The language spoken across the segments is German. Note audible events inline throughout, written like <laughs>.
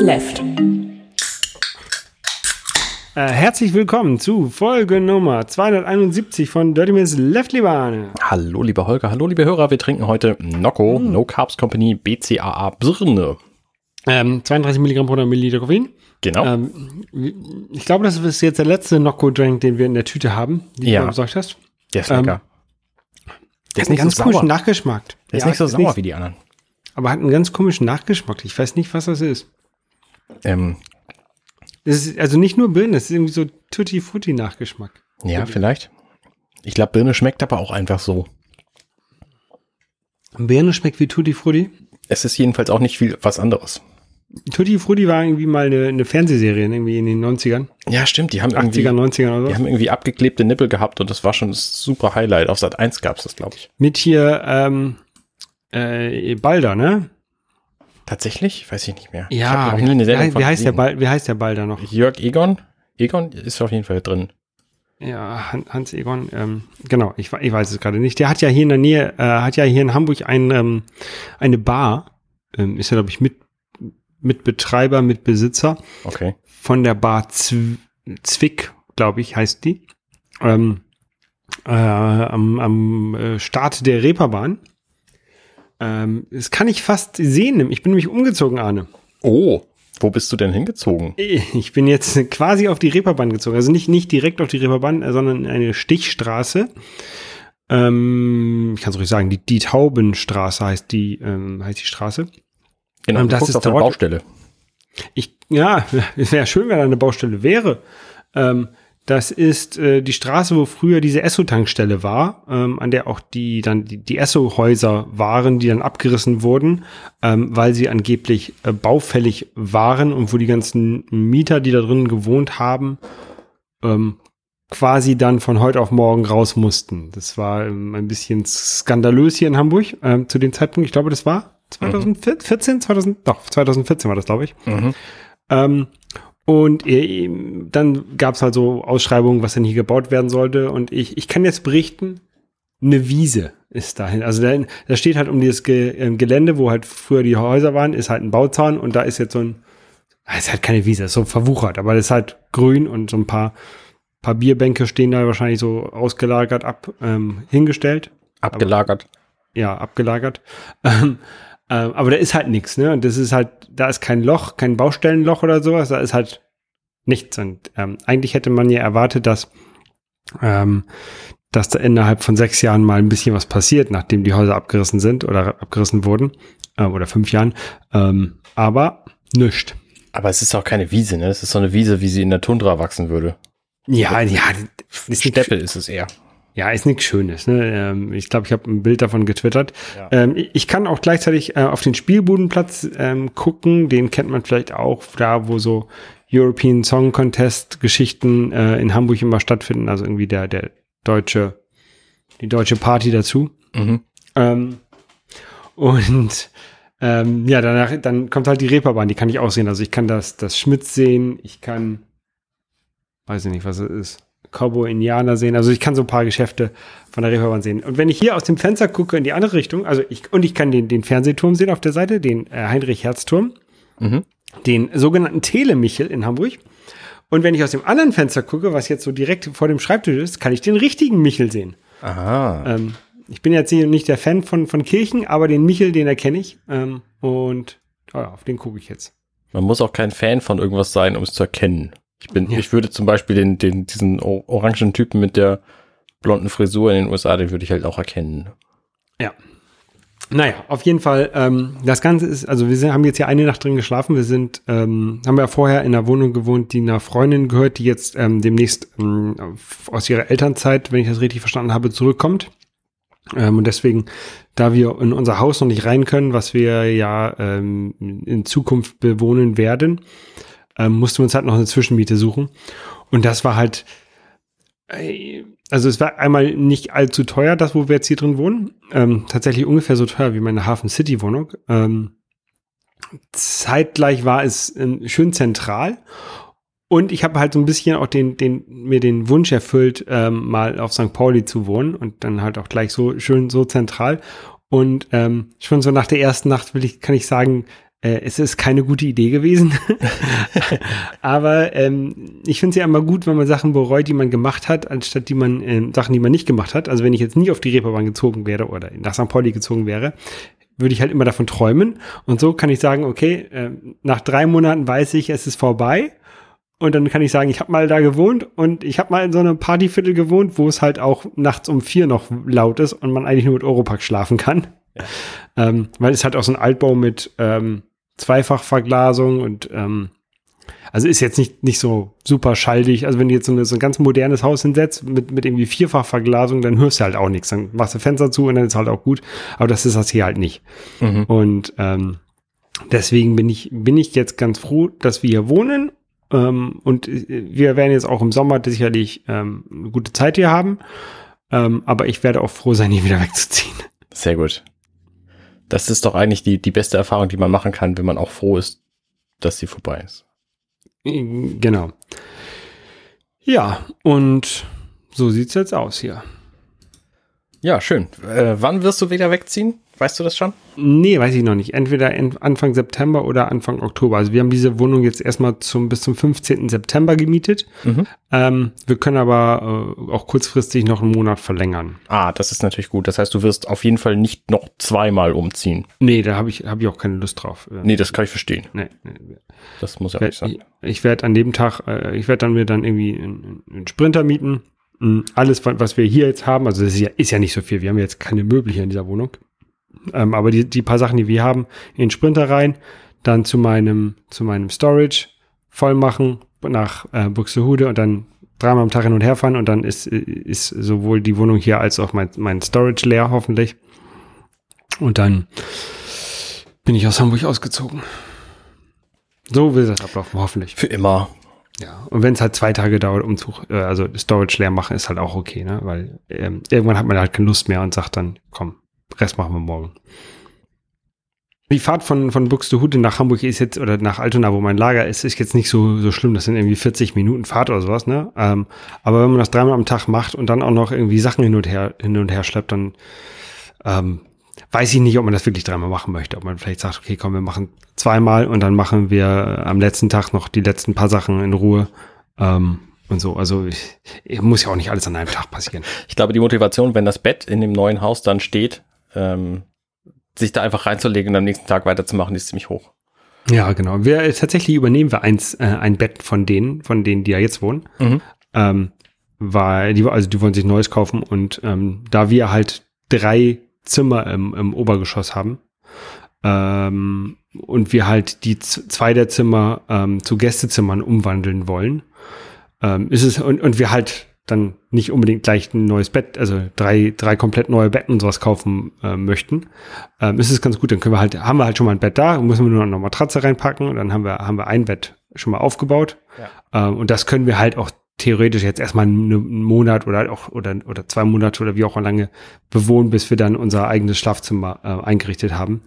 Left. Äh, herzlich willkommen zu Folge Nummer 271 von Dirty Minutes Left, lieber Arne. Hallo, lieber Holger, hallo, liebe Hörer. Wir trinken heute Nocco, Hm. No Carbs Company, BCAA Birne. Ähm, 32 Milligramm pro Milliliter Koffein. Genau. Ähm, ich glaube, das ist jetzt der letzte Nocco-Drink, den wir in der Tüte haben, die Ja. du besorgt hast. der ist ähm, lecker. Der Hat einen ganz komischen Nachgeschmack. Der ist Ja, nicht so ist sauer wie die anderen. aber hat einen ganz komischen Nachgeschmack. Ich weiß nicht, was das ist. Ähm, Es ist also nicht nur Birne, es ist irgendwie so Tutti-Frutti-Nachgeschmack. ja, vielleicht. Ich glaube, Birne schmeckt aber auch einfach so. Birne schmeckt wie Tutti-Frutti. Es ist jedenfalls auch nicht viel was anderes. Tutti Frutti war irgendwie mal eine, eine Fernsehserie, irgendwie in den 90ern, Ja, stimmt. Die haben irgendwie, 80ern, 90ern oder die so. haben irgendwie abgeklebte Nippel gehabt und das war schon das super Highlight. Auf Sat 1 gab es das, glaube ich. Mit hier ähm, äh, Balder, ne? Tatsächlich? Weiß ich nicht mehr. ich Ja, nie wie, wie, wie, heißt der gesehen. Bal wie heißt der Balder noch? Jörg Egon? Egon ist auf jeden Fall drin. Ja, Han- Hans Egon, ähm, genau, ich, ich weiß es gerade nicht. Der hat ja hier in der Nähe, äh, hat ja hier in Hamburg ein, ähm, eine Bar, ähm, ist ja, glaube ich, mit, Mitbetreiber, Mitbesitzer Okay. von der Bar Zw Zwick, glaube ich, heißt die. Ähm, äh, am, am äh, Start der Reeperbahn. Ähm, das kann ich fast sehen. Ich bin nämlich umgezogen, Arne. Oh, wo bist du denn hingezogen? Ich bin jetzt quasi auf die Reeperbahn gezogen. Also nicht, nicht direkt auf die Reeperbahn, sondern eine Stichstraße. Ähm, ich kann es ruhig sagen, die, die Taubenstraße heißt die, ähm, heißt die Straße. Genau, Ähm, das ist auf eine Baustelle. Ich, ja, <laughs> es wäre schön, wenn da eine Baustelle wäre. Ähm, das ist äh, die Straße, wo früher diese Esso-Tankstelle war, ähm, an der auch die dann die, die Esso-Häuser waren, die dann abgerissen wurden, ähm, weil sie angeblich äh, baufällig waren und wo die ganzen Mieter, die da drin gewohnt haben, ähm, quasi dann von heute auf morgen raus mussten. Das war ähm, ein bisschen skandalös hier in Hamburg ähm, zu dem Zeitpunkt. Ich glaube, das war 2014, 2000, doch 2014 war das, glaube ich. Mhm. Ähm, und äh, dann gab es halt so Ausschreibungen, was denn hier gebaut werden sollte. Und ich, ich kann jetzt berichten, eine Wiese ist dahin. Also da, da steht halt um dieses Ge ähm, Gelände, wo halt früher die Häuser waren, ist halt ein Bauzaun und da ist jetzt so ein, ah, ist halt keine Wiese, ist so verwuchert, aber das ist halt grün und so ein paar, paar Bierbänke stehen da wahrscheinlich so ausgelagert ab, ähm, hingestellt Abgelagert. ja, abgelagert. Ähm, aber da ist halt nichts, ne? Und das ist halt, da ist kein Loch, kein Baustellenloch oder sowas, da ist halt nichts. Und ähm, eigentlich hätte man ja erwartet, dass, ähm, dass da innerhalb von sechs Jahren mal ein bisschen was passiert, nachdem die Häuser abgerissen sind oder abgerissen wurden, äh, oder fünf Jahren. Ähm, aber nichts. Aber es ist auch keine Wiese, ne? Es ist so eine Wiese, wie sie in der Tundra wachsen würde. Ja, ja, ist nix- Steppe ist es eher. Ja, ist nichts Schönes. Ne? Ähm, ich glaube, ich habe ein Bild davon getwittert. Ja. Ähm, ich- kann auch gleichzeitig äh, auf den Spielbudenplatz ähm, gucken. Den kennt man vielleicht auch, da wo so European Song Contest Geschichten äh, in Hamburg immer stattfinden. Also irgendwie der, der deutsche, die deutsche Party dazu. Mhm. Ähm, und ähm, ja, danach, dann kommt halt die Reeperbahn, die kann ich auch sehen. Also ich kann das, das Schmitz sehen, ich kann, weiß ich nicht, was es ist, Cowboy Indianer sehen. Also ich kann so ein paar Geschäfte von der Reeperbahn sehen. Und wenn ich hier aus dem Fenster gucke in die andere Richtung, also ich, und ich kann den, den Fernsehturm sehen auf der Seite, den äh, Heinrich-Herz-Turm, Mhm. den sogenannten Telemichel in Hamburg. Und wenn ich aus dem anderen Fenster gucke, was jetzt so direkt vor dem Schreibtisch ist, kann ich den richtigen Michel sehen. Aha. Ähm, ich bin jetzt hier nicht der Fan von, von Kirchen, aber den Michel, den erkenne ich. Ähm, und ja, auf den gucke ich jetzt. Man muss auch kein Fan von irgendwas sein, um es zu erkennen. Ich bin, Ja. ich würde zum Beispiel den, den, diesen orangen Typen mit der blonden Frisur in den USA, den würde ich halt auch erkennen. Ja. Naja, auf jeden Fall, ähm, das Ganze ist, also wir sind, haben jetzt hier eine Nacht drin geschlafen. Wir sind, ähm, haben ja vorher in einer Wohnung gewohnt, die einer Freundin gehört, die jetzt ähm, demnächst ähm, aus ihrer Elternzeit, wenn ich das richtig verstanden habe, zurückkommt. Ähm, und deswegen, da wir in unser Haus noch nicht rein können, was wir ja ähm, in Zukunft bewohnen werden, ähm, mussten wir uns halt noch eine Zwischenmiete suchen. Und das war halt, äh, also es war einmal nicht allzu teuer, das, wo wir jetzt hier drin wohnen. Ähm, tatsächlich ungefähr so teuer wie meine Hafen City Wohnung. Ähm, zeitgleich war es ähm, schön zentral. Und ich habe halt so ein bisschen auch den, den, mir den Wunsch erfüllt, ähm, mal auf St. Pauli zu wohnen und dann halt auch gleich so schön so zentral. Und ähm, schon so nach der ersten Nacht will ich, kann ich sagen, Äh, es ist keine gute Idee gewesen. <laughs> Aber ähm, ich finde es ja immer gut, wenn man Sachen bereut, die man gemacht hat, anstatt die man äh, Sachen, die man nicht gemacht hat. Also wenn ich jetzt nie auf die Reeperbahn gezogen wäre oder nach St. Pauli gezogen wäre, würde ich halt immer davon träumen. Und so kann ich sagen, okay, äh, nach drei Monaten weiß ich, es ist vorbei. Und dann kann ich sagen, ich habe mal da gewohnt und ich habe mal in so einem Partyviertel gewohnt, wo es halt auch nachts um vier noch laut ist und man eigentlich nur mit Europack schlafen kann. Ja. Ähm, weil es halt auch so ein Altbau mit ähm, Zweifachverglasung und ähm, also ist jetzt nicht, nicht so super schallig. Also wenn du jetzt so, eine, so ein ganz modernes Haus hinsetzt mit, mit irgendwie Vierfachverglasung, dann hörst du halt auch nichts. Dann machst du Fenster zu und dann ist halt auch gut. Aber das ist das hier halt nicht. Mhm. Und ähm, deswegen bin ich, bin ich jetzt ganz froh, dass wir hier wohnen ähm, und wir werden jetzt auch im Sommer sicherlich ähm, eine gute Zeit hier haben. Ähm, aber ich werde auch froh sein, hier wieder <laughs> wegzuziehen. Sehr gut. Das ist doch eigentlich die, die beste Erfahrung, die man machen kann, wenn man auch froh ist, dass sie vorbei ist. Genau. Ja, und so sieht's jetzt aus hier. Ja, schön. Äh, wann wirst du wieder wegziehen? Weißt du das schon? Nee, weiß ich noch nicht. Entweder Anfang September oder Anfang Oktober. Also wir haben diese Wohnung jetzt erstmal zum, bis zum 15. September gemietet. Mhm. Ähm, wir können aber äh, auch kurzfristig noch einen Monat verlängern. Ah, das ist natürlich gut. Das heißt, du wirst auf jeden Fall nicht noch zweimal umziehen. Nee, da habe ich, hab ich auch keine Lust drauf. Nee, das kann ich verstehen. Nee, nee. Das muss ja nicht sein. Ich, ich werde an dem Tag, äh, ich werde dann mir dann irgendwie einen, einen Sprinter mieten. Mm, alles, was wir hier jetzt haben, also das ist ja, ist ja nicht so viel. Wir haben jetzt keine Möbel hier in dieser Wohnung. Ähm, aber die, die paar Sachen, die wir haben, in den Sprinter rein, dann zu meinem, zu meinem Storage voll machen nach äh, Buxtehude und dann dreimal am Tag hin und her fahren und dann ist, ist sowohl die Wohnung hier als auch mein, mein Storage leer, hoffentlich. Und dann bin ich aus Hamburg ausgezogen. So will das ablaufen, hoffentlich. Für immer. Ja, und wenn es halt zwei Tage dauert, Umzug, äh, also Storage leer machen, ist halt auch okay, ne? Weil ähm, irgendwann hat man halt keine Lust mehr und sagt dann, komm, Rest machen wir morgen. Die Fahrt von, von Buxtehude nach Hamburg ist jetzt, oder nach Altona, wo mein Lager ist, ist jetzt nicht so, so schlimm. Das sind irgendwie 40 Minuten Fahrt oder sowas, ne? Ähm, aber wenn man das dreimal am Tag macht und dann auch noch irgendwie Sachen hin und her, hin und her schleppt, dann ähm, weiß ich nicht, ob man das wirklich dreimal machen möchte. Ob man vielleicht sagt, okay, komm, wir machen zweimal und dann machen wir am letzten Tag noch die letzten paar Sachen in Ruhe. Ähm, und so. Also ich, ich muss ja auch nicht alles an einem Tag passieren. Ich glaube, die Motivation, wenn das Bett in dem neuen Haus dann steht, ähm, sich da einfach reinzulegen und am nächsten Tag weiterzumachen, ist ziemlich hoch. Ja, genau. Wir tatsächlich übernehmen wir eins, äh, ein Bett von denen, von denen, die ja jetzt wohnen. Mhm. Ähm, weil die, also die wollen sich neues kaufen und ähm, da wir halt drei Zimmer im, im Obergeschoss haben ähm, und wir halt die zwei der Zimmer ähm, zu Gästezimmern umwandeln wollen, ähm, ist es und, und wir halt dann nicht unbedingt gleich ein neues Bett, also drei, drei komplett neue Betten und sowas kaufen äh, möchten, ähm, ist es ganz gut. Dann können wir halt, haben wir halt schon mal ein Bett da, müssen wir nur noch eine Matratze reinpacken und dann haben wir, haben wir ein Bett schon mal aufgebaut. Ja. Ähm, und das können wir halt auch theoretisch jetzt erstmal einen Monat oder auch oder, oder zwei Monate oder wie auch lange bewohnen, bis wir dann unser eigenes Schlafzimmer äh, eingerichtet haben.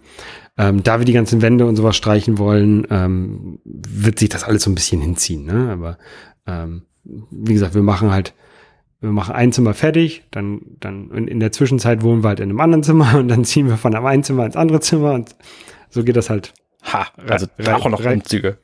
Ähm, da wir die ganzen Wände und sowas streichen wollen, ähm, wird sich das alles so ein bisschen hinziehen. Ne? Aber ähm, wie gesagt, wir machen halt wir machen ein Zimmer fertig, dann, dann in der Zwischenzeit wohnen wir halt in einem anderen Zimmer <laughs> und dann ziehen wir von einem einen Zimmer ins andere Zimmer und so geht das halt. Ha, also auch noch Umzüge.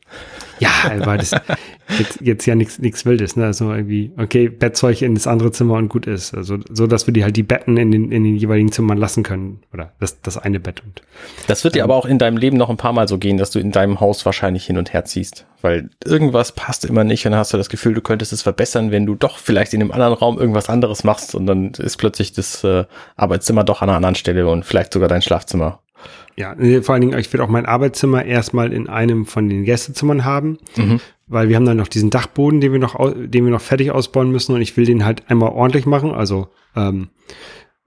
Ja, weil das <laughs> jetzt, jetzt ja nichts Wildes, ne? Also irgendwie, okay, Bettzeug in das andere Zimmer und gut ist. Also so, dass wir die halt die Betten in den, in den jeweiligen Zimmern lassen können. Oder das, das eine Bett und. Das wird dir aber auch in deinem Leben noch ein paar Mal so gehen, dass du in deinem Haus wahrscheinlich hin und her ziehst. Weil irgendwas passt immer nicht und dann hast du das Gefühl, du könntest es verbessern, wenn du doch vielleicht in einem anderen Raum irgendwas anderes machst und dann ist plötzlich das äh, Arbeitszimmer doch an einer anderen Stelle und vielleicht sogar dein Schlafzimmer. Ja, vor allen Dingen, ich werde auch mein Arbeitszimmer erstmal in einem von den Gästezimmern haben, mhm. weil wir haben dann noch diesen Dachboden, den wir noch, den wir noch fertig ausbauen müssen und ich will den halt einmal ordentlich machen, also ähm,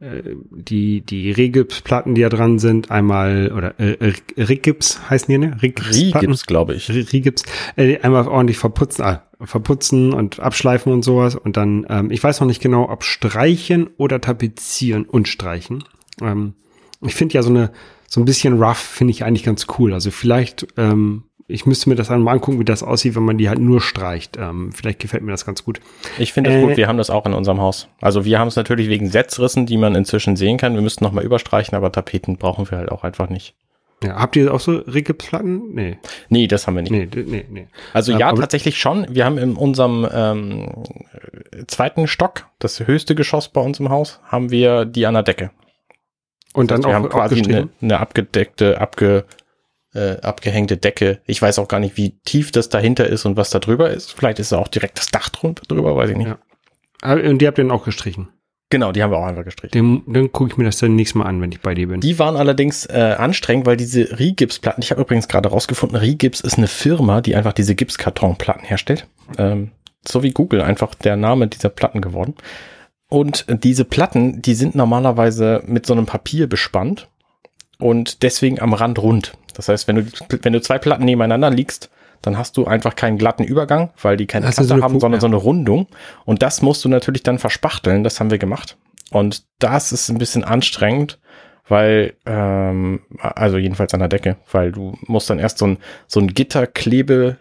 äh, die, die Regipsplatten, die da dran sind, einmal, oder äh, Rigips heißen die, ne? Rigips, glaube ich. Rigips, äh, einmal ordentlich verputzen, äh, verputzen und abschleifen und sowas und dann, ähm, ich weiß noch nicht genau, ob streichen oder tapezieren und streichen. Ähm, ich finde ja so eine, so ein bisschen rough finde ich eigentlich ganz cool. Also vielleicht, ähm, ich müsste mir das einmal angucken, wie das aussieht, wenn man die halt nur streicht. Ähm, vielleicht gefällt mir das ganz gut. Ich finde das äh, gut, wir haben das auch in unserem Haus. Also wir haben es natürlich wegen Setzrissen, die man inzwischen sehen kann. Wir müssten nochmal überstreichen, aber Tapeten brauchen wir halt auch einfach nicht. Ja, habt ihr auch so Rigipsplatten? Nee. Nee, das haben wir nicht. Nee, nee, nee. Also ja, aber- tatsächlich schon. Wir haben in unserem ähm, zweiten Stock, das höchste Geschoss bei uns im Haus, haben wir die an der Decke. Und dann Also wir auch haben quasi eine, eine abgedeckte, abge, äh, abgehängte Decke. Ich weiß auch gar nicht, wie tief das dahinter ist und was da drüber ist. Vielleicht ist da auch direkt das Dach drunter drüber, weiß ich nicht. Ja. Ah, Und die habt ihr dann auch gestrichen. Genau, die haben wir auch einfach gestrichen. Dem, dann gucke ich mir das dann nächstes Mal an, wenn ich bei dir bin. Die waren allerdings äh, anstrengend, weil diese Rigipsplatten, ich habe übrigens gerade rausgefunden, Rigips ist eine Firma, die einfach diese Gipskartonplatten herstellt. Ähm, so wie Google einfach der Name dieser Platten geworden. Und diese Platten, die sind normalerweise mit so einem Papier bespannt und deswegen am Rand rund. Das heißt, wenn du, wenn du zwei Platten nebeneinander liegst, dann hast du einfach keinen glatten Übergang, weil die keine Kante so haben, Pu- sondern ja. so eine Rundung. Und das musst du natürlich dann verspachteln. Das haben wir gemacht. Und das ist ein bisschen anstrengend, weil, ähm, also jedenfalls an der Decke, weil du musst dann erst so ein, so ein Gitterklebe,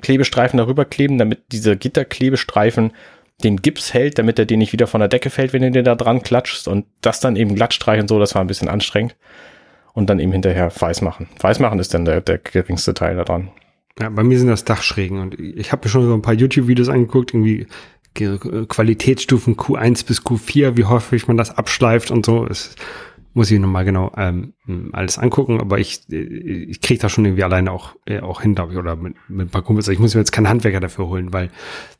Klebestreifen darüber kleben, damit dieser Gitterklebestreifen den Gips hält, damit er dir nicht wieder von der Decke fällt, wenn du den da dran klatschst und das dann eben glatt streichen, so, das war ein bisschen anstrengend. Und dann eben hinterher weiß machen. Weiß machen ist dann der, der geringste Teil daran. Ja, bei mir sind das Dachschrägen und ich habe mir schon so ein paar YouTube-Videos angeguckt, irgendwie Ge- Qualitätsstufen Q1 bis Q4, wie häufig man das abschleift und so. Das muss ich nochmal genau ähm, alles angucken, aber ich, äh, ich kriege das schon irgendwie alleine auch, äh, auch hin, glaube ich, oder mit, mit ein paar Kumpels. Ich muss mir jetzt keinen Handwerker dafür holen, weil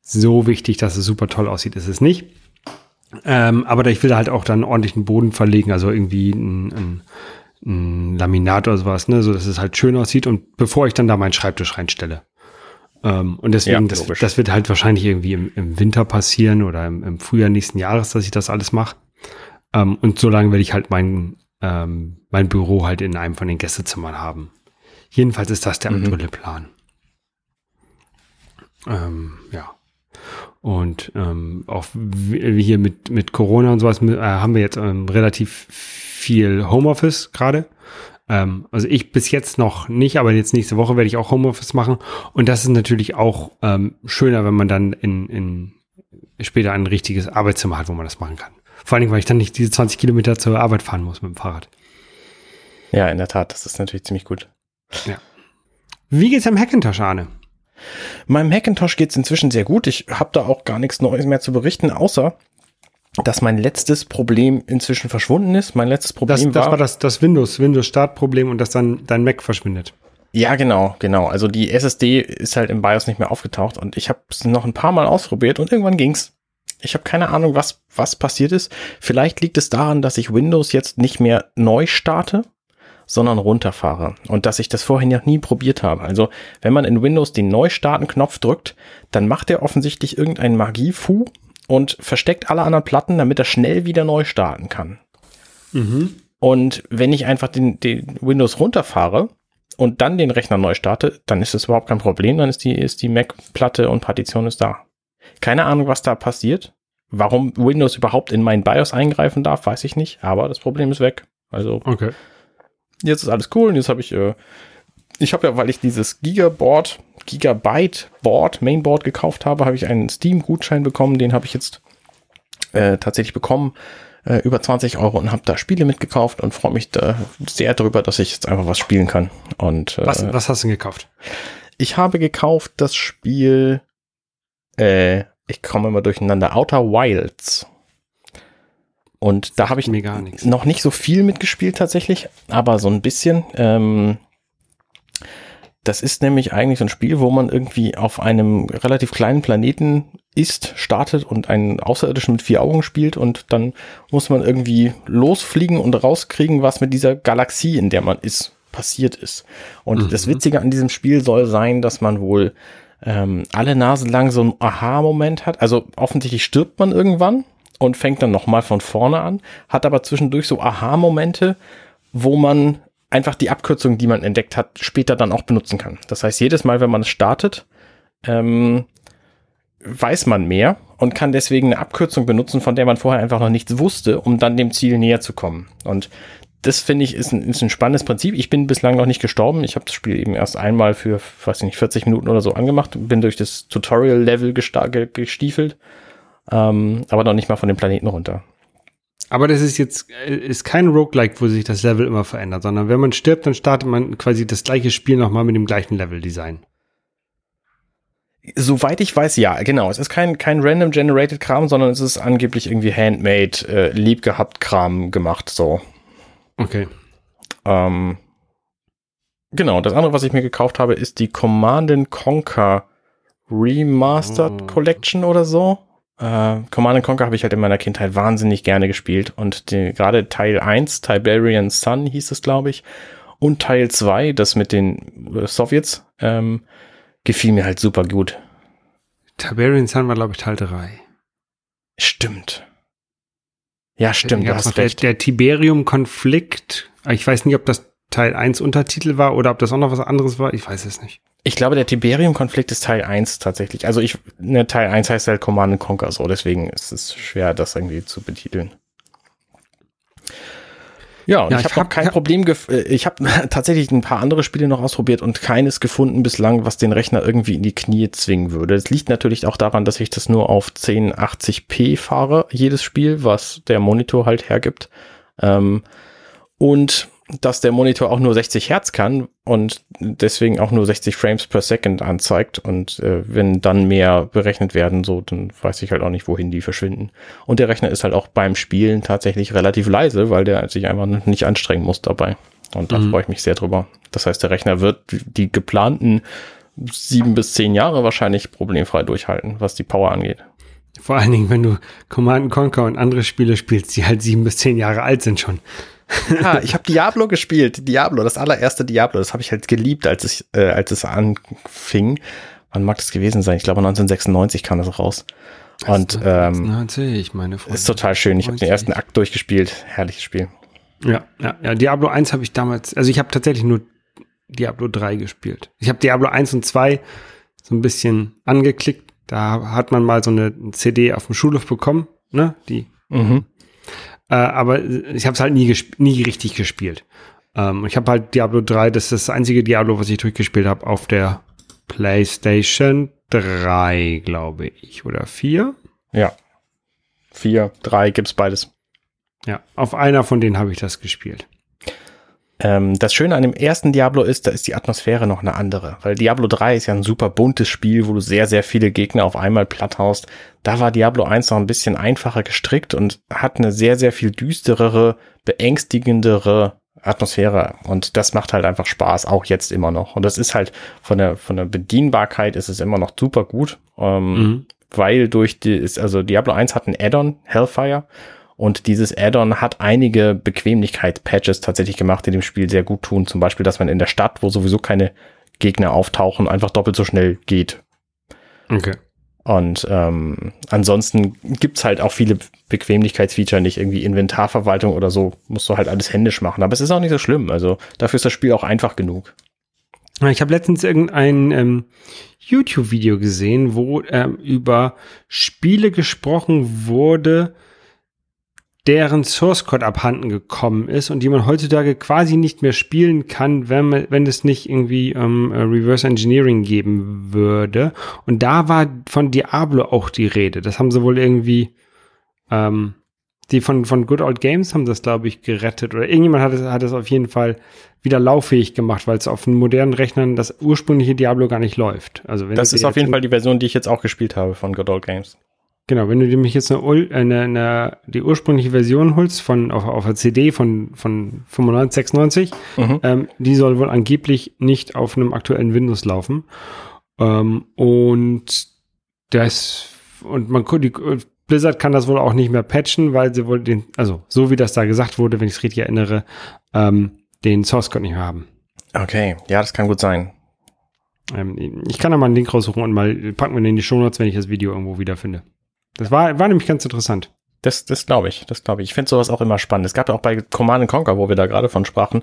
so wichtig, dass es super toll aussieht, ist es nicht. Ähm, aber ich will da halt auch dann ordentlichen Boden verlegen, also irgendwie ein, ein, ein Laminat oder sowas, ne, so dass es halt schön aussieht und bevor ich dann da meinen Schreibtisch reinstelle. Ähm, und deswegen, Ja, das, das wird halt wahrscheinlich irgendwie im, im Winter passieren oder im, im Frühjahr nächsten Jahres, dass ich das alles mache. Ähm, und so lange werde ich halt mein, ähm, mein Büro halt in einem von den Gästezimmern haben. Jedenfalls ist das der Mhm. aktuelle Plan. Ähm, ja. Und ähm, auch wie- hier mit, mit Corona und sowas äh, haben wir jetzt ähm, relativ viel Homeoffice gerade. Ähm, also ich bis jetzt noch nicht, aber jetzt nächste Woche werde ich auch Homeoffice machen. Und das ist natürlich auch ähm, schöner, wenn man dann in, in später ein richtiges Arbeitszimmer hat, wo man das machen kann. Vor allen Dingen, weil ich dann nicht diese 20 Kilometer zur Arbeit fahren muss mit dem Fahrrad. Ja, in der Tat, das ist natürlich ziemlich gut. Wie geht's am Hackintosh, Arne? Meinem Hackintosh geht's inzwischen sehr gut. Ich habe da auch gar nichts Neues mehr zu berichten, außer dass mein letztes Problem inzwischen verschwunden ist. Mein letztes Problem Das, das war das, das Windows, Windows-Startproblem und dass dann dein Mac verschwindet. Ja, genau, genau. Also die SSD ist halt im BIOS nicht mehr aufgetaucht und ich habe es noch ein paar Mal ausprobiert und irgendwann ging's. Ich habe keine Ahnung, was, was passiert ist. Vielleicht liegt es daran, dass ich Windows jetzt nicht mehr neu starte, sondern runterfahre und dass ich das vorher noch nie probiert habe. Also wenn man in Windows den Neustarten-Knopf drückt, dann macht er offensichtlich irgendeinen Magiefu und versteckt alle anderen Platten, damit er schnell wieder neu starten kann. Und wenn ich einfach den, den Windows runterfahre und dann den Rechner neu starte, dann ist das überhaupt kein Problem. Dann ist die, ist die Mac-Platte und Partition ist da. Keine Ahnung, was da passiert. Warum Windows überhaupt in mein BIOS eingreifen darf, weiß ich nicht. Aber das Problem ist weg. Also Okay. jetzt ist alles cool und jetzt habe ich, äh, ich habe ja, weil ich dieses Gigaboard, Gigabyte Board, Mainboard gekauft habe, habe ich einen Steam-Gutschein bekommen, den habe ich jetzt äh, tatsächlich bekommen, äh, über 20 Euro und habe da Spiele mitgekauft und freue mich da sehr darüber, dass ich jetzt einfach was spielen kann. Und äh, Was, was hast du denn gekauft? ich habe gekauft das Spiel, äh, ich komme immer durcheinander, Outer Wilds. Und da habe ich mir gar nichts. noch nicht so viel mitgespielt tatsächlich, aber so ein bisschen. Ähm, das ist nämlich eigentlich so ein Spiel, wo man irgendwie auf einem relativ kleinen Planeten ist, startet und einen Außerirdischen mit vier Augen spielt und dann muss man irgendwie losfliegen und rauskriegen, was mit dieser Galaxie, in der man ist, passiert ist. Und das Witzige an diesem Spiel soll sein, dass man wohl ähm, alle Nase lang so einen Aha-Moment hat. Also offensichtlich stirbt man irgendwann und fängt dann nochmal von vorne an, hat aber zwischendurch so Aha-Momente, wo man einfach die Abkürzung, die man entdeckt hat, später dann auch benutzen kann. Das heißt, jedes Mal, wenn man es startet, ähm, weiß man mehr und kann deswegen eine Abkürzung benutzen, von der man vorher einfach noch nichts wusste, um dann dem Ziel näher zu kommen. Und das finde ich ist ein, ist ein spannendes Prinzip. Ich bin bislang noch nicht gestorben. Ich habe das Spiel eben erst einmal für, weiß ich nicht, 40 Minuten oder so angemacht, bin durch das Tutorial-Level gestiefelt, ähm, aber noch nicht mal von dem Planeten runter. Aber das ist jetzt äh, ist kein Roguelike, wo sich das Level immer verändert, sondern wenn man stirbt, dann startet man quasi das gleiche Spiel nochmal mit dem gleichen Level-Design. Soweit ich weiß, ja, genau. Es ist kein, kein random generated Kram, sondern es ist angeblich irgendwie handmade, äh, lieb gehabt Kram gemacht, so. Okay. Ähm, genau. Das andere, was ich mir gekauft habe, ist die Command Conquer Remastered Oh. Collection oder so. Äh, Command Conquer habe ich halt in meiner Kindheit wahnsinnig gerne gespielt und gerade Teil 1, Tiberian Sun hieß es, glaube ich, und Teil 2, das mit den äh, Sowjets, ähm, gefiel mir halt super gut. Tiberian Sun war, glaube ich, Teil 3. Stimmt. Ja, stimmt, du hast der, recht. der Tiberium-Konflikt. Ich weiß nicht, ob das Teil 1 Untertitel war oder ob das auch noch was anderes war. Ich weiß es nicht. Ich glaube, der Tiberium-Konflikt ist Teil 1 tatsächlich. Also ich, ne, Teil 1 heißt halt Command and Conquer so, deswegen ist es schwer, das irgendwie zu betiteln. Ja, und Ja, ich ich habe hab- kein. Problem, gef- äh, ich habe <laughs> tatsächlich ein paar andere Spiele noch ausprobiert und keines gefunden bislang, was den Rechner irgendwie in die Knie zwingen würde. Es liegt natürlich auch daran, dass ich das nur auf 1080p fahre, jedes Spiel, was der Monitor halt hergibt. Ähm, und dass der Monitor auch nur 60 Hertz kann und deswegen auch nur 60 Frames per Second anzeigt. Und äh, wenn dann mehr berechnet werden, so, dann weiß ich halt auch nicht, wohin die verschwinden. Und der Rechner ist halt auch beim Spielen tatsächlich relativ leise, weil der sich einfach nicht anstrengen muss dabei. Und da Mhm. freue ich mich sehr drüber. Das heißt, der Rechner wird die geplanten sieben bis zehn Jahre wahrscheinlich problemfrei durchhalten, was die Power angeht. Vor allen Dingen, wenn du Command Conquer und andere Spiele spielst, die halt sieben bis zehn Jahre alt sind schon. Ja, <laughs> ich habe Diablo gespielt. Diablo, das allererste Diablo. Das habe ich halt geliebt, als ich, äh, als es anfing. Wann mag das gewesen sein? Ich glaube 1996 kam das raus. Und ähm, 90, meine Freunde. ist total schön. Ich habe den ersten Akt durchgespielt. Herrliches Spiel. Ja, ja, ja. Diablo 1 habe ich damals, also ich habe tatsächlich nur Diablo 3 gespielt. Ich habe Diablo 1 und 2 so ein bisschen angeklickt. Da hat man mal so eine CD auf dem Schulhof bekommen, ne? Die. Mhm. Äh, aber ich habe es halt nie, nie richtig gespielt. Ähm, ich habe halt Diablo 3, das ist das einzige Diablo, was ich durchgespielt habe, auf der PlayStation 3, glaube ich, oder 4. Ja. Vier, drei gibt's beides. Ja, auf einer von denen habe ich das gespielt. Ähm, das Schöne an dem ersten Diablo ist, da ist die Atmosphäre noch eine andere. Weil Diablo 3 ist ja ein super buntes Spiel, wo du sehr, sehr viele Gegner auf einmal platt haust. Da war Diablo 1 noch ein bisschen einfacher gestrickt und hat eine sehr, sehr viel düsterere, beängstigendere Atmosphäre. Und das macht halt einfach Spaß, auch jetzt immer noch. Und das ist halt von der, von der Bedienbarkeit ist es immer noch super gut. Ähm, Mhm. weil durch die, ist, also Diablo 1 hat ein Add-on, Hellfire, und dieses Add-on hat einige Bequemlichkeit-Patches tatsächlich gemacht, die dem Spiel sehr gut tun. Zum Beispiel, dass man in der Stadt, wo sowieso keine Gegner auftauchen, einfach doppelt so schnell geht. Okay. Und ähm, ansonsten gibt's halt auch viele Bequemlichkeitsfeature, nicht irgendwie Inventarverwaltung oder so, musst du halt alles händisch machen. Aber es ist auch nicht so schlimm. Also dafür ist das Spiel auch einfach genug. Ich habe letztens irgendein ähm, YouTube-Video gesehen, wo ähm, über Spiele gesprochen wurde, deren Source Code abhanden gekommen ist und die man heutzutage quasi nicht mehr spielen kann, wenn, man, wenn es nicht irgendwie ähm, äh, Reverse Engineering geben würde. Und da war von Diablo auch die Rede. Das haben sie wohl irgendwie, ähm, die von, von Good Old Games haben das, glaube ich, gerettet. Oder irgendjemand hat es, hat es auf jeden Fall wieder lauffähig gemacht, weil es auf den modernen Rechnern das ursprüngliche Diablo gar nicht läuft. Also wenn Das ist auf jeden Fall die Version, die ich jetzt auch gespielt habe von Good Old Games. Genau, wenn du nämlich jetzt eine, Ul- eine, eine, die ursprüngliche Version holst von auf, auf der CD von, von 95, 96, Mhm. ähm, die soll wohl angeblich nicht auf einem aktuellen Windows laufen. Ähm, und das und man die, Blizzard kann das wohl auch nicht mehr patchen, weil sie wohl den, also so wie das da gesagt wurde, wenn ich es richtig erinnere, ähm, den Source Code nicht mehr haben. Okay, ja, das kann gut sein. Ähm, ich kann da mal einen Link raussuchen und mal packen wir den in die Shownotes, wenn ich das Video irgendwo wiederfinde. Das war, war nämlich ganz interessant. Das, das glaube ich, das glaube ich. Ich finde sowas auch immer spannend. Es gab ja auch bei Command Conquer, wo wir da gerade von sprachen,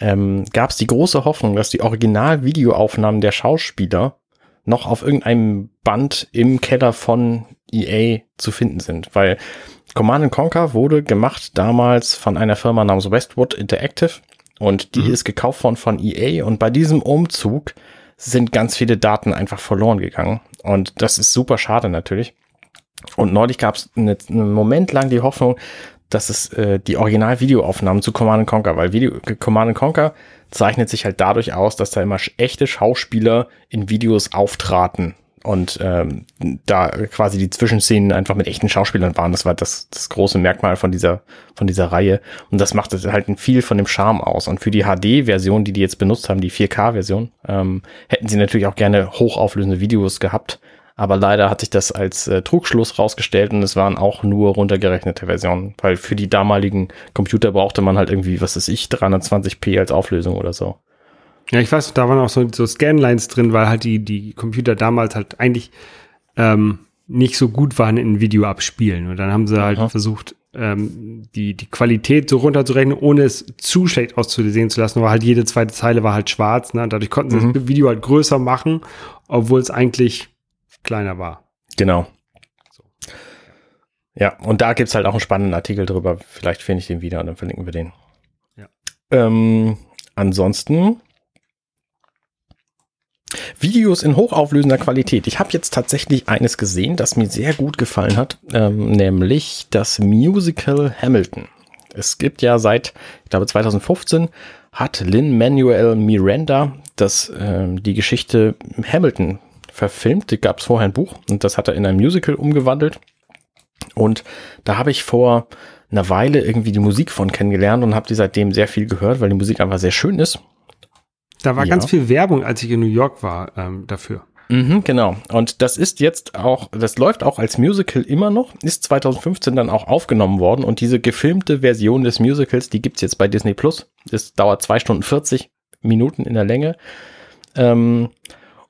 ähm, gab es die große Hoffnung, dass die Original-Videoaufnahmen der Schauspieler noch auf irgendeinem Band im Keller von EA zu finden sind, weil Command Conquer wurde gemacht damals von einer Firma namens Westwood Interactive und die Mhm. ist gekauft worden von EA und bei diesem Umzug sind ganz viele Daten einfach verloren gegangen und das ist super schade natürlich. Und neulich gab es eine, einen Moment lang die Hoffnung, das ist äh, die Original-Videoaufnahmen zu Command Conquer, weil Video, Command Conquer zeichnet sich halt dadurch aus, dass da immer echte Schauspieler in Videos auftraten und ähm, da quasi die Zwischenszenen einfach mit echten Schauspielern waren. Das war das, das große Merkmal von dieser, von dieser Reihe. Und das macht halt viel von dem Charme aus. Und für die HD-Version, die die jetzt benutzt haben, die 4K-Version, ähm, hätten sie natürlich auch gerne hochauflösende Videos gehabt. Aber leider hat sich das als äh, Trugschluss rausgestellt und es waren auch nur runtergerechnete Versionen, weil für die damaligen Computer brauchte man halt irgendwie, was ist ich, 320p als Auflösung oder so. Ja, ich weiß, da waren auch so, so Scanlines drin, weil halt die, die Computer damals halt eigentlich ähm, nicht so gut waren in Video abspielen. Und dann haben sie halt Aha. versucht, ähm, die, die Qualität so runterzurechnen, ohne es zu schlecht auszusehen zu lassen. Aber halt jede zweite Zeile war halt schwarz. Ne? Dadurch konnten sie mhm. das Video halt größer machen, obwohl es eigentlich kleiner war. Genau. So. Ja, und da gibt's halt auch einen spannenden Artikel drüber. Vielleicht finde ich den wieder und dann verlinken wir den. Ja. Ähm, ansonsten Videos in hochauflösender Qualität. Ich habe jetzt tatsächlich eines gesehen, das mir sehr gut gefallen hat, ähm, nämlich das Musical Hamilton. Es gibt ja seit, ich glaube 2015, hat Lin Manuel Miranda das, ähm, die Geschichte Hamilton verfilmt. Da gab es vorher ein Buch und das hat er in ein Musical umgewandelt. Und da habe ich vor einer Weile irgendwie die Musik von kennengelernt und habe die seitdem sehr viel gehört, weil die Musik einfach sehr schön ist. Da war ja. ganz viel Werbung, als ich in New York war, ähm, dafür. Mhm, genau. Und das ist jetzt auch, das läuft auch als Musical immer noch, ist 2015 dann auch aufgenommen worden und diese gefilmte Version des Musicals, die gibt's jetzt bei Disney Plus. Das dauert zwei Stunden 40 Minuten in der Länge. Ähm,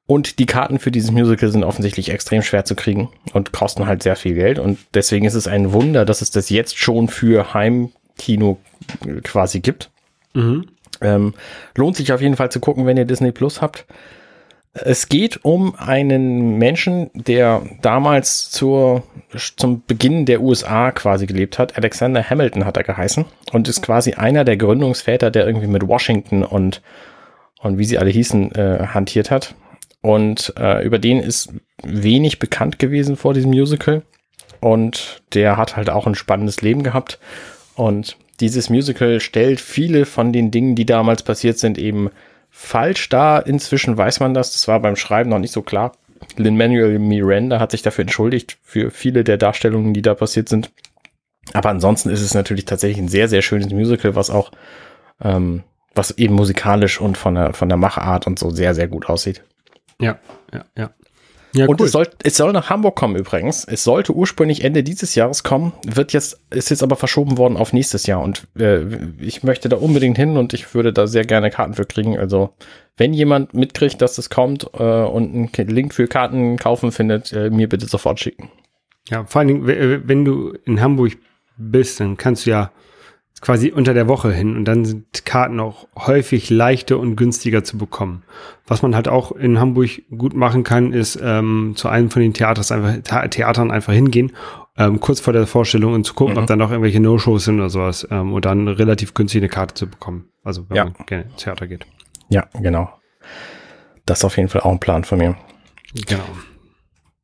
und die Karten für dieses Musical sind offensichtlich extrem schwer zu kriegen und kosten halt sehr viel Geld. Und deswegen ist es ein Wunder, dass es das jetzt schon für Heimkino quasi gibt. Mhm. Ähm, lohnt sich auf jeden Fall zu gucken, wenn ihr Disney Plus habt. Es geht um einen Menschen, der damals zur, zum Beginn der USA quasi gelebt hat. Alexander Hamilton hat er geheißen und ist quasi einer der Gründungsväter, der irgendwie mit Washington und, und wie sie alle hießen, äh, hantiert hat. Und äh, über den ist wenig bekannt gewesen vor diesem Musical. Und der hat halt auch ein spannendes Leben gehabt. Und dieses Musical stellt viele von den Dingen, die damals passiert sind, eben falsch dar. Inzwischen weiß man das. Das war beim Schreiben noch nicht so klar. Lin-Manuel Miranda hat sich dafür entschuldigt, für viele der Darstellungen, die da passiert sind. Aber ansonsten ist es natürlich tatsächlich ein sehr, sehr schönes Musical, was auch, ähm, was eben musikalisch und von der, von der Machart und so sehr, sehr gut aussieht. Ja, ja, ja. Ja, und cool. es, soll, es soll nach Hamburg kommen übrigens. Es sollte ursprünglich Ende dieses Jahres kommen, wird jetzt, ist jetzt aber verschoben worden auf nächstes Jahr. Und äh, ich möchte da unbedingt hin und ich würde da sehr gerne Karten für kriegen. Also, wenn jemand mitkriegt, dass es kommt äh, und einen Link für Karten kaufen findet, äh, mir bitte sofort schicken. Ja, vor allen Dingen, wenn du in Hamburg bist, dann kannst du ja quasi unter der Woche hin und dann sind Karten auch häufig leichter und günstiger zu bekommen. Was man halt auch in Hamburg gut machen kann, ist ähm, zu einem von den Theaters einfach, Theatern einfach hingehen, ähm, kurz vor der Vorstellung und zu gucken, mhm. ob da noch irgendwelche No-Shows sind oder sowas ähm, und dann relativ günstig eine Karte zu bekommen. Also wenn ja. man gerne ins Theater geht. Ja, genau. Das ist auf jeden Fall auch ein Plan von mir. Genau.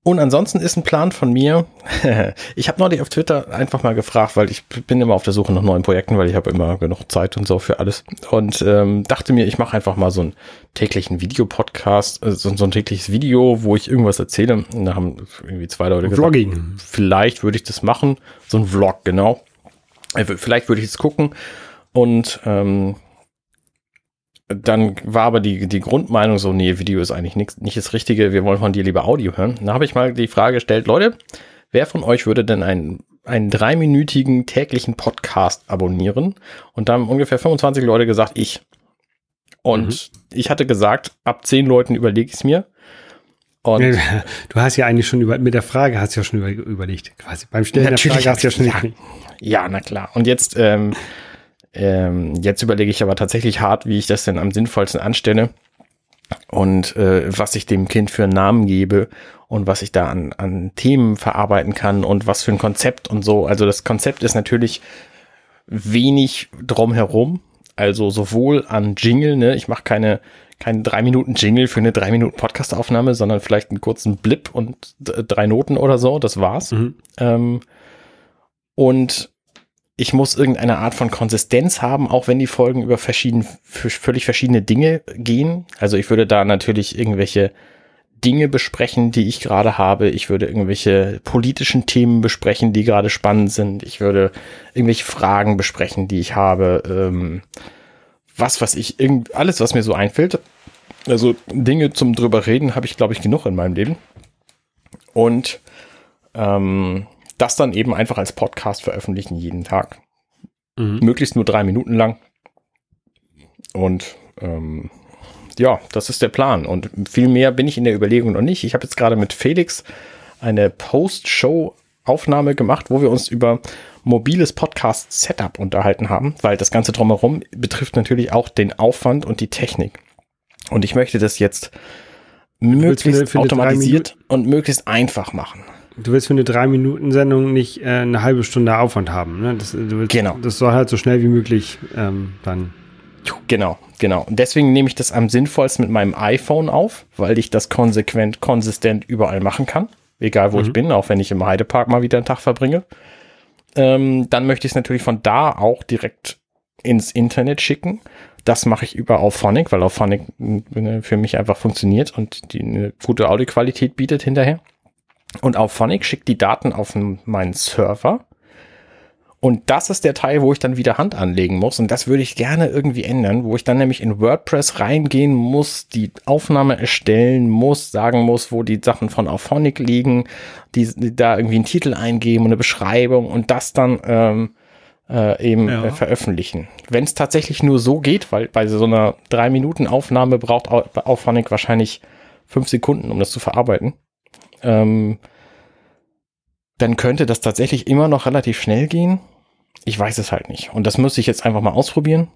Und ansonsten ist ein Plan von mir. <laughs> ich habe neulich auf Twitter einfach mal gefragt, weil ich bin immer auf der Suche nach neuen Projekten, weil ich habe immer genug Zeit und so für alles. Und ähm, dachte mir, ich mache einfach mal so einen täglichen Videopodcast, äh, so, so, ein tägliches Video, wo ich irgendwas erzähle. Und da haben irgendwie zwei Leute gesagt, Vlogging. vielleicht würde ich das machen. So ein Vlog, genau. Äh, vielleicht würde ich es gucken. Und ähm, dann war aber die, die Grundmeinung so, nee, Video ist eigentlich nix, nicht das Richtige, wir wollen von dir lieber Audio hören. Da habe ich mal die Frage gestellt, Leute, wer von euch würde denn einen, einen dreiminütigen täglichen Podcast abonnieren? Und da haben ungefähr 25 Leute gesagt, ich. Und mhm. ich hatte gesagt, ab zehn Leuten überlege ich es mir. Und <laughs> du hast ja eigentlich schon über, mit der Frage hast du ja schon über, überlegt, quasi. Beim Stellen der Frage hast du ja schon ja, ja, na klar. Und jetzt, ähm, ähm, jetzt überlege ich aber tatsächlich hart, wie ich das denn am sinnvollsten anstelle und äh, was ich dem Kind für einen Namen gebe und was ich da an, an Themen verarbeiten kann und was für ein Konzept und so. Also das Konzept ist natürlich wenig drumherum, also sowohl an Jingle, ne, ich mache keine keine drei Minuten Jingle für eine drei Minuten Podcastaufnahme, sondern vielleicht einen kurzen Blip und drei Noten oder so, das war's. Mhm. Ähm, und ich muss irgendeine Art von Konsistenz haben, auch wenn die Folgen über verschieden, völlig verschiedene Dinge gehen. Also ich würde da natürlich irgendwelche Dinge besprechen, die ich gerade habe. Ich würde irgendwelche politischen Themen besprechen, die gerade spannend sind. Ich würde irgendwelche Fragen besprechen, die ich habe. Ähm, was, was ich, irgend, alles, was mir so einfällt. Also Dinge zum drüber reden habe ich, glaube ich, genug in meinem Leben. Und ähm, das dann eben einfach als Podcast veröffentlichen jeden Tag. Mhm. Möglichst nur drei Minuten lang. Und ähm, ja, das ist der Plan. Und viel mehr bin ich in der Überlegung noch nicht. Ich habe jetzt gerade mit Felix eine Post-Show-Aufnahme gemacht, wo wir uns über mobiles Podcast-Setup unterhalten haben, weil das Ganze drumherum betrifft natürlich auch den Aufwand und die Technik. Und ich möchte das jetzt möglichst automatisiert und möglichst einfach machen. Du willst für eine drei Minuten Sendung nicht äh, eine halbe Stunde Aufwand haben. Ne? Das, willst, genau. Das soll halt so schnell wie möglich ähm, dann. Genau, genau. Und deswegen nehme ich das am sinnvollsten mit meinem iPhone auf, weil ich das konsequent, konsistent überall machen kann. Egal wo mhm. ich bin, auch wenn ich im Heidepark mal wieder einen Tag verbringe. Ähm, dann möchte ich es natürlich von da auch direkt ins Internet schicken. Das mache ich über Auphonic, weil Auphonic äh, für mich einfach funktioniert und die eine gute Audioqualität bietet hinterher. Und Auphonic schickt die Daten auf meinen Server und das ist der Teil, wo ich dann wieder Hand anlegen muss. Und das würde ich gerne irgendwie ändern, wo ich dann nämlich in WordPress reingehen muss, die Aufnahme erstellen muss, sagen muss, wo die Sachen von Auphonic liegen, die, die da irgendwie einen Titel eingeben und eine Beschreibung und das dann ähm, äh, eben ja. äh, veröffentlichen. Wenn es tatsächlich nur so geht, weil bei so einer drei Minuten Aufnahme braucht Auphonic wahrscheinlich fünf Sekunden, um das zu verarbeiten. Ähm, dann könnte das tatsächlich immer noch relativ schnell gehen. Ich weiß es halt nicht. Und das muss ich jetzt einfach mal ausprobieren.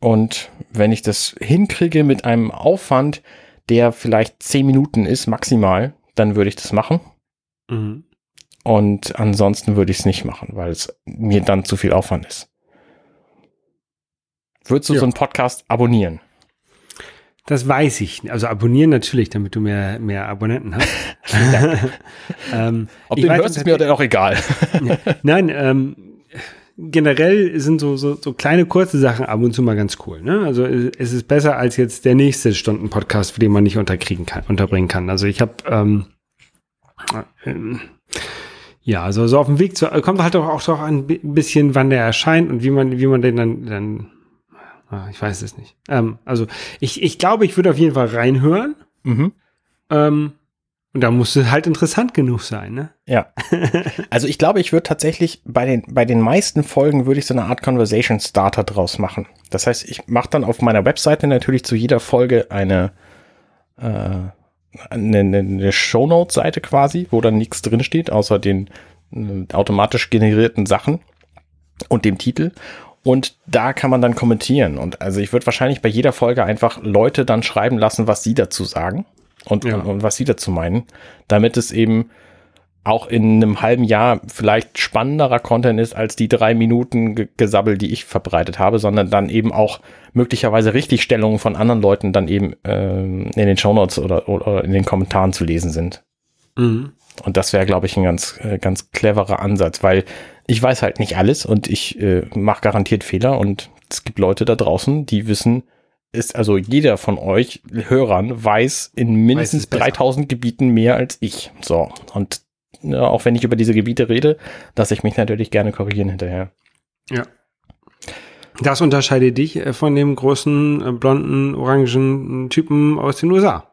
Und wenn ich das hinkriege mit einem Aufwand, der vielleicht zehn Minuten ist, maximal, dann würde ich das machen. Mhm. Und ansonsten würde ich es nicht machen, weil es mir dann zu viel Aufwand ist. Würdest du ja. so einen Podcast abonnieren? Das weiß ich. Also abonnieren natürlich, damit du mehr, mehr Abonnenten hast. <laughs> ähm, Ob du hörst, ist mir dann auch egal. Nein, ähm, generell sind so, so, so kleine kurze Sachen ab und zu mal ganz cool. Ne? Also es ist besser als jetzt der nächste Stunden-Podcast, für den man nicht unterkriegen kann, unterbringen kann. Also ich habe ähm, ähm, ja, also so auf dem Weg zu, kommt halt auch, auch so ein bisschen, wann der erscheint und wie man, wie man den dann, dann ich weiß es nicht. Ähm, also ich, ich glaube, ich würde auf jeden Fall reinhören. Mhm. Ähm, und da muss es halt interessant genug sein, ne? Ja. <laughs> Also ich glaube, ich würde tatsächlich bei den, bei den meisten Folgen würde ich so eine Art Conversation Starter draus machen. Das heißt, ich mache dann auf meiner Webseite natürlich zu jeder Folge eine, äh, eine, eine Shownote-Seite quasi, wo dann nichts drinsteht, außer den äh, automatisch generierten Sachen und dem Titel. Und da kann man dann kommentieren. Und also ich würde wahrscheinlich bei jeder Folge einfach Leute dann schreiben lassen, was sie dazu sagen und, ja. und, und was sie dazu meinen, damit es eben auch in einem halben Jahr vielleicht spannenderer Content ist als die drei Minuten Gesabbel, die ich verbreitet habe, sondern dann eben auch möglicherweise Richtigstellungen von anderen Leuten dann eben äh, in den Shownotes oder, oder in den Kommentaren zu lesen sind. Mhm. Und das wäre, glaube ich, ein ganz, äh, ganz cleverer Ansatz, weil ich weiß halt nicht alles und ich äh, mache garantiert Fehler und es gibt Leute da draußen, die wissen, ist also jeder von euch Hörern weiß in mindestens weiß 3000 Gebieten mehr als ich. So. Und ja, auch wenn ich über diese Gebiete rede, lasse ich mich natürlich gerne korrigieren hinterher. Ja. Das unterscheidet dich äh, von dem großen, äh, blonden, orangen Typen aus den USA.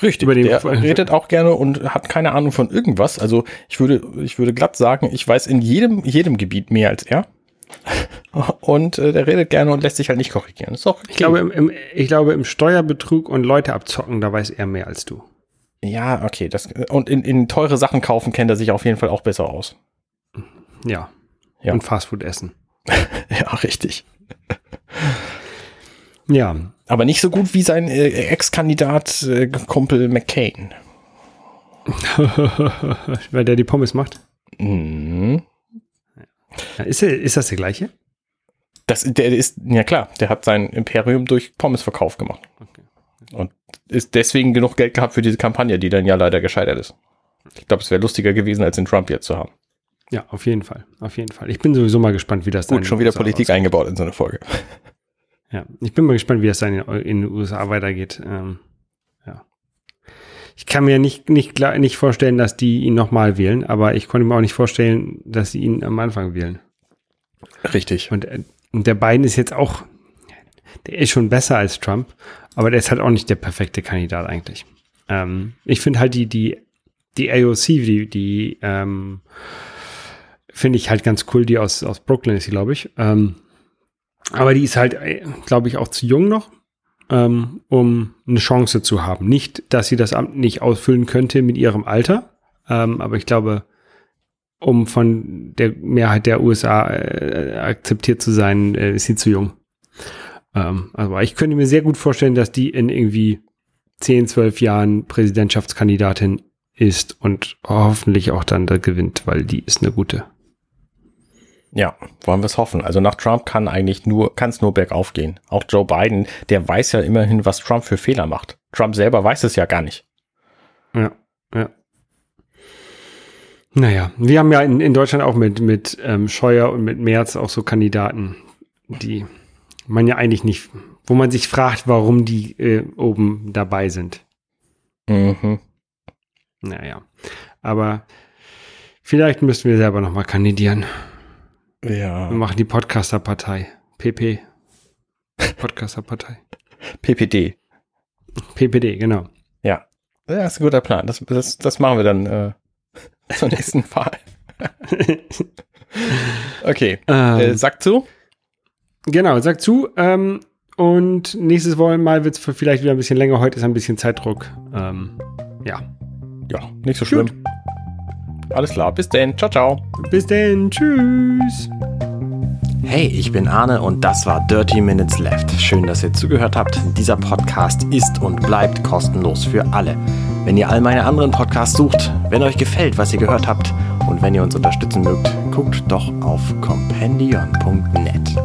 Richtig, über den der <laughs> redet auch gerne und hat keine Ahnung von irgendwas. Also ich würde, ich würde glatt sagen, ich weiß in jedem, jedem Gebiet mehr als er. <laughs> Und äh, der redet gerne und lässt sich halt nicht korrigieren. Ist doch okay. ich, glaube, im, im, ich glaube, im Steuerbetrug und Leute abzocken, da weiß er mehr als du. Ja, okay. Das, und in, in teure Sachen kaufen kennt er sich auf jeden Fall auch besser aus. Ja. ja. Und Fastfood essen. <laughs> ja, richtig. Ja. Aber nicht so gut wie sein äh, Ex-Kandidat äh, Kumpel McCain. <laughs> Weil der die Pommes macht? Mhm. Ja, ist, ist das der gleiche? Das, der ist, ja klar, der hat sein Imperium durch Pommesverkauf gemacht. Okay. Und ist deswegen genug Geld gehabt für diese Kampagne, die dann ja leider gescheitert ist. Ich glaube, es wäre lustiger gewesen, als den Trump jetzt zu haben. Ja, auf jeden Fall. Auf jeden Fall. Ich bin sowieso mal gespannt, wie das Gut, schon wieder Politik aussieht. eingebaut in so eine Folge. Ja, ich bin mal gespannt, wie das dann in, in den USA weitergeht. Ähm, ja. Ich kann mir nicht, nicht, nicht vorstellen, dass die ihn nochmal wählen, aber ich konnte mir auch nicht vorstellen, dass sie ihn am Anfang wählen. Richtig. Und, äh, und der Biden ist jetzt auch, der ist schon besser als Trump, aber der ist halt auch nicht der perfekte Kandidat eigentlich. Ähm, ich finde halt die, die, die AOC, die, die ähm, finde ich halt ganz cool, die aus, aus Brooklyn ist, glaube ich. Ähm, aber die ist halt, äh, glaube ich, auch zu jung noch, ähm, um eine Chance zu haben. Nicht, dass sie das Amt nicht ausfüllen könnte mit ihrem Alter, ähm, aber ich glaube, um von der Mehrheit der USA äh, akzeptiert zu sein, äh, ist sie zu jung. Ähm, also ich könnte mir sehr gut vorstellen, dass die in irgendwie 10, 12 Jahren Präsidentschaftskandidatin ist und hoffentlich auch dann da gewinnt, weil die ist eine gute. Ja, wollen wir es hoffen. Also nach Trump kann eigentlich nur, kann es nur bergauf gehen. Auch Joe Biden, der weiß ja immerhin, was Trump für Fehler macht. Trump selber weiß es ja gar nicht. Ja, ja. Naja, wir haben ja in, in Deutschland auch mit, mit ähm, Scheuer und mit Merz auch so Kandidaten, die man ja eigentlich nicht, wo man sich fragt, warum die äh, oben dabei sind. Mhm. Naja, aber vielleicht müssten wir selber noch mal kandidieren. Ja. Wir machen die Podcaster-Partei. PP. Podcaster-Partei. PPD. PPD, genau. Ja. Das ist ein guter Plan. Das, das, das machen wir dann äh, <laughs> zur nächsten Wahl. <laughs> okay. Ähm, äh, sag zu. Genau, sag zu. Ähm, und nächstes Mal wird es vielleicht wieder ein bisschen länger. Heute ist ein bisschen Zeitdruck. Ähm, ja. Ja, nicht so schlimm. Gut. Alles klar, bis denn. Ciao, ciao. Bis denn. Tschüss. Hey, ich bin Arne und das war Dirty Minutes Left. Schön, dass ihr zugehört habt. Dieser Podcast ist und bleibt kostenlos für alle. Wenn ihr all meine anderen Podcasts sucht, wenn euch gefällt, was ihr gehört habt und wenn ihr uns unterstützen mögt, guckt doch auf compendion.net.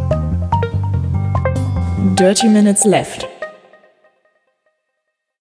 Dirty Minutes Left